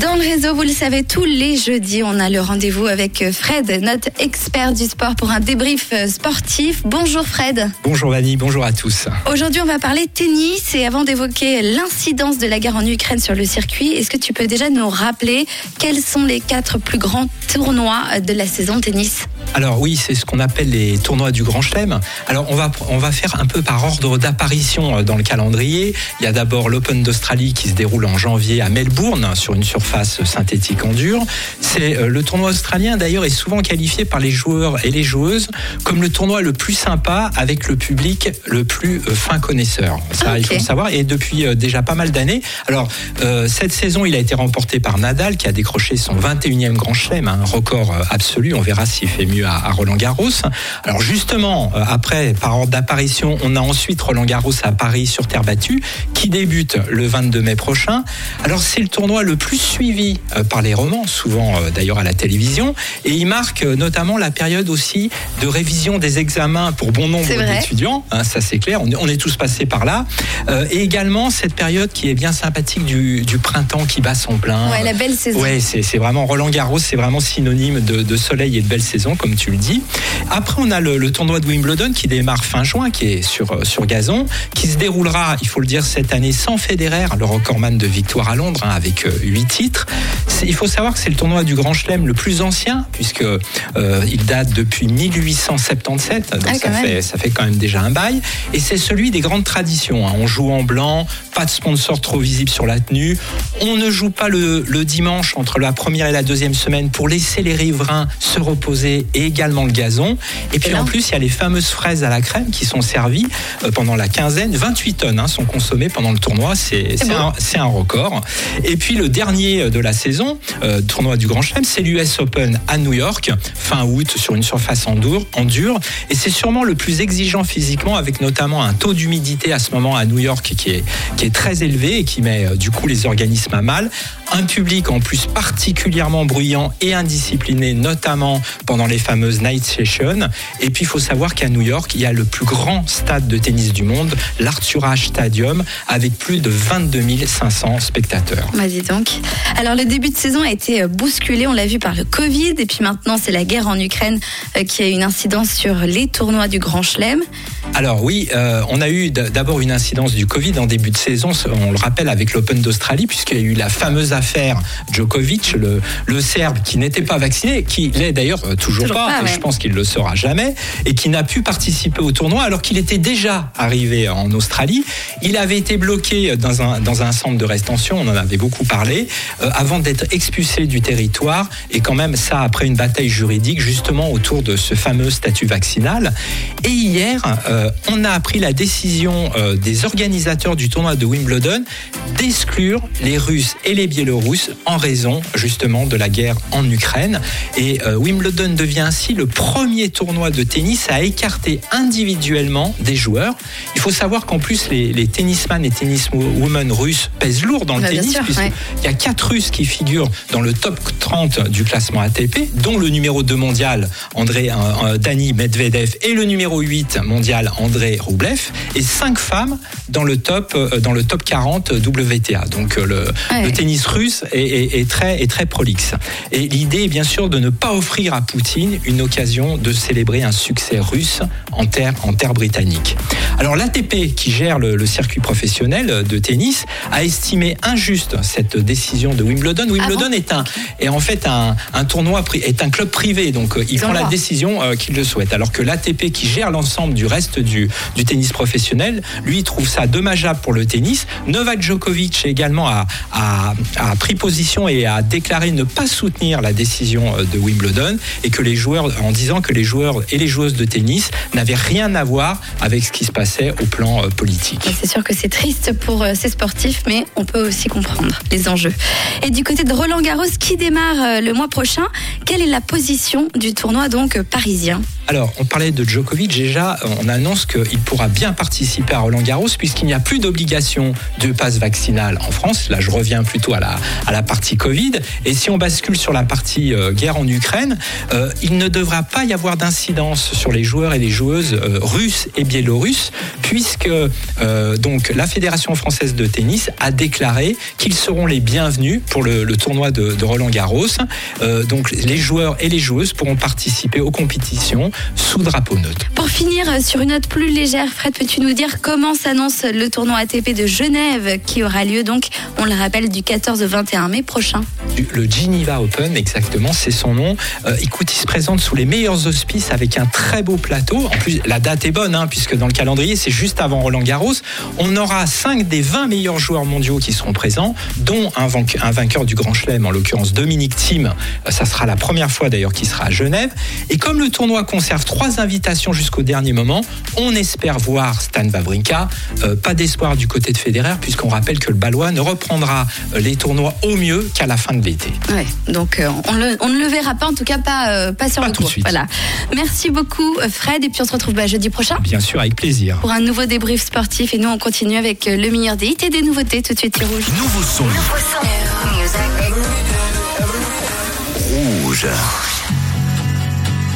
Dans le réseau, vous le savez, tous les jeudis, on a le rendez-vous avec Fred, notre expert du sport, pour un débrief sportif. Bonjour Fred. Bonjour Vanny, bonjour à tous. Aujourd'hui, on va parler tennis et avant d'évoquer l'incidence de la guerre en Ukraine sur le circuit, est-ce que tu peux déjà nous rappeler quels sont les quatre plus grands tournois de la saison tennis? Alors oui, c'est ce qu'on appelle les tournois du Grand Chelem. Alors on va, on va faire un peu par ordre d'apparition euh, dans le calendrier. Il y a d'abord l'Open d'Australie qui se déroule en janvier à Melbourne sur une surface synthétique en dur. C'est euh, le tournoi australien d'ailleurs est souvent qualifié par les joueurs et les joueuses comme le tournoi le plus sympa avec le public le plus euh, fin connaisseur. Ça il faut le savoir et depuis déjà pas mal d'années. Alors cette saison, il a été remporté par Nadal qui a décroché son 21e Grand Chelem, un record absolu. On verra s'il fait mieux à, Roland Garros. Alors justement, euh, après, par ordre d'apparition, on a ensuite Roland Garros à Paris sur terre battue, qui débute le 22 mai prochain. Alors c'est le tournoi le plus suivi euh, par les romans, souvent euh, d'ailleurs à la télévision, et il marque notamment la période aussi de révision des examens pour bon nombre d'étudiants. Hein, ça c'est clair, on est, tous passés par là. et également cette période qui est bien sympathique du, printemps qui bat son plein. Ouais, la belle saison. Ouais, c'est vraiment Roland Garros, c'est vraiment synonyme de, de soleil et de belle saison, comme tu le dis. Après, on a le, tournoi de Wimbledon qui démarre fin juin, qui est sur, euh, sur gazon, qui se déroulera, il faut le dire, cette année sans Federer, le recordman de victoire à Londres, hein, avec 8 euh, titres. Il faut savoir que c'est le tournoi du Grand Chelem le plus ancien, puisque euh, il date depuis 1877, donc ah, ça, fait, ça fait quand même déjà un bail. Et c'est celui des grandes traditions. Hein. On joue en blanc, pas de sponsor trop visible sur la tenue. On ne joue pas le, le dimanche entre la première et la deuxième semaine pour laisser les riverains se reposer et également le gazon. Et puis en plus, il y a les fameuses fraises à la crème qui sont servies euh, pendant la quinzaine. 28 tonnes hein, sont consommées pendant le tournoi. C'est un, un, record. Et puis le dernier euh, de la saison, euh, tournoi du Grand Chelem, c'est l'US Open à New York, fin août, sur une surface en dur. En dur et c'est sûrement le plus exigeant physiquement, avec notamment un taux d'humidité à ce moment à New York qui est, qui est très élevé et qui met du coup les organismes à mal. Un public en plus particulièrement bruyant et indiscipliné, notamment pendant les fameuses night sessions. Et puis il faut savoir qu'à New York, il y a le plus grand stade de tennis du monde, l'Arthur Ashe Stadium, avec plus de 22 500 spectateurs. Vas-y donc. Alors le début de saison a été euh, bousculé, on l'a vu par le Covid, et puis maintenant c'est la guerre en Ukraine euh, qui a une incidence sur les tournois du Grand Chelem. Alors oui, euh, on a eu d'abord une incidence du Covid en début de saison, on le rappelle avec l'Open d'Australie, puisqu'il y a eu la fameuse affaire Djokovic, le, le Serbe qui n'était pas vacciné, qui l'est d'ailleurs toujours, pas, je pense qu'il le sera jamais, et qui n'a pu participer au tournoi alors qu'il était déjà arrivé en Australie. Il avait été bloqué dans un, dans un centre de rétention, on en avait beaucoup parlé, euh, avant d'être expulsé du territoire, et quand même ça après une bataille juridique justement autour de ce fameux statut vaccinal. Et hier, euh, on a appris la décision euh, des organisateurs du tournoi de Wimbledon d'exclure les Russes et les Biélorusses en raison justement de la guerre en Ukraine. Et Wimbledon devient ainsi le premier tournoi de tennis à écarter individuellement des joueurs. Il faut savoir qu'en plus, les, les tennisman et tenniswomen russes pèsent lourd dans le tennis, puisqu'il y a quatre Russes qui figurent dans le top 30 du classement ATP, dont le numéro 2 mondial, André euh, euh, Dani Medvedev, et le numéro 8 mondial, André Roublev, et cinq femmes dans le top, euh, dans le top 40 WTA. Donc le, le tennis russe est, est, très, est très prolixe. Et l'idée est bien sûr de ne pas offrir à Poutine une occasion de célébrer un succès russe en terre, en terre britannique. Alors l'ATP, qui gère le, circuit professionnel de tennis, a estimé injuste cette décision de Wimbledon. Ah Wimbledon est un est en fait un, un, tournoi est un club privé, donc euh, il prend la décision euh, qu'il le souhaite. Alors que l'ATP, qui gère l'ensemble du reste du, tennis professionnel, lui trouve ça dommageable pour le tennis. Novak Djokovic également a, a, pris position et a déclaré ne pas soutenir la décision euh, de Wimbledon et que les joueurs en disant que les joueurs et les joueuses de tennis n'avaient rien à voir avec ce qui se passait au plan euh, politique. C'est sûr que c'est triste pour euh, ces sportifs, mais on peut aussi comprendre les enjeux. Et du côté de Roland Garros, qui démarre le mois prochain, quelle est la position du tournoi donc parisien? Alors, on parlait de Djokovic. Déjà, on annonce qu'il pourra bien participer à Roland Garros puisqu'il n'y a plus d'obligation de passe vaccinal en France. Là, je reviens plutôt à la, à la partie Covid. Et si on bascule sur la partie euh, guerre en Ukraine, euh, il ne devra pas y avoir d'incidence sur les joueurs et les joueuses euh, russes et biélorusses puisque donc la Fédération française de tennis a déclaré qu'ils seront les bienvenus pour le, tournoi de, de, Roland Garros. donc les joueurs et les joueuses pourront participer aux compétitions sous drapeau. Pour finir sur une note plus légère, Fred, peux-tu nous dire comment s'annonce le tournoi ATP de Genève qui aura lieu donc, on le rappelle, du 14 au 21 mai prochain? Le Geneva Open, exactement, c'est son nom. Euh, il se présente sous les meilleurs auspices avec un très beau plateau. En plus, la date est bonne, hein, puisque dans le calendrier, c'est juste avant Roland Garros. On aura 5 des 20 meilleurs joueurs mondiaux qui seront présents, dont un, vainqueur du Grand Chelem, en l'occurrence Dominique Thiem. Euh, ça sera la première fois d'ailleurs qu'il sera à Genève. Et comme le tournoi conserve trois invitations jusqu'au dernier moment, on espère voir Stan Wawrinka. Euh, pas d'espoir du côté de Federer, puisqu'on rappelle que le Balois ne reprendra euh, les tournois au mieux qu'à la fin de l'été. Ouais, donc euh, on, ne le verra pas, en tout cas pas, pas sur le tout De suite. Voilà. Merci beaucoup Fred, et puis on se retrouve bah, jeudi prochain. Bien sûr, avec plaisir. Pour un nouveau débrief sportif, et nous on continue avec le meilleur des hits et des nouveautés tout de suite Rouge. Nouveau son. Nouveau son. Rouge.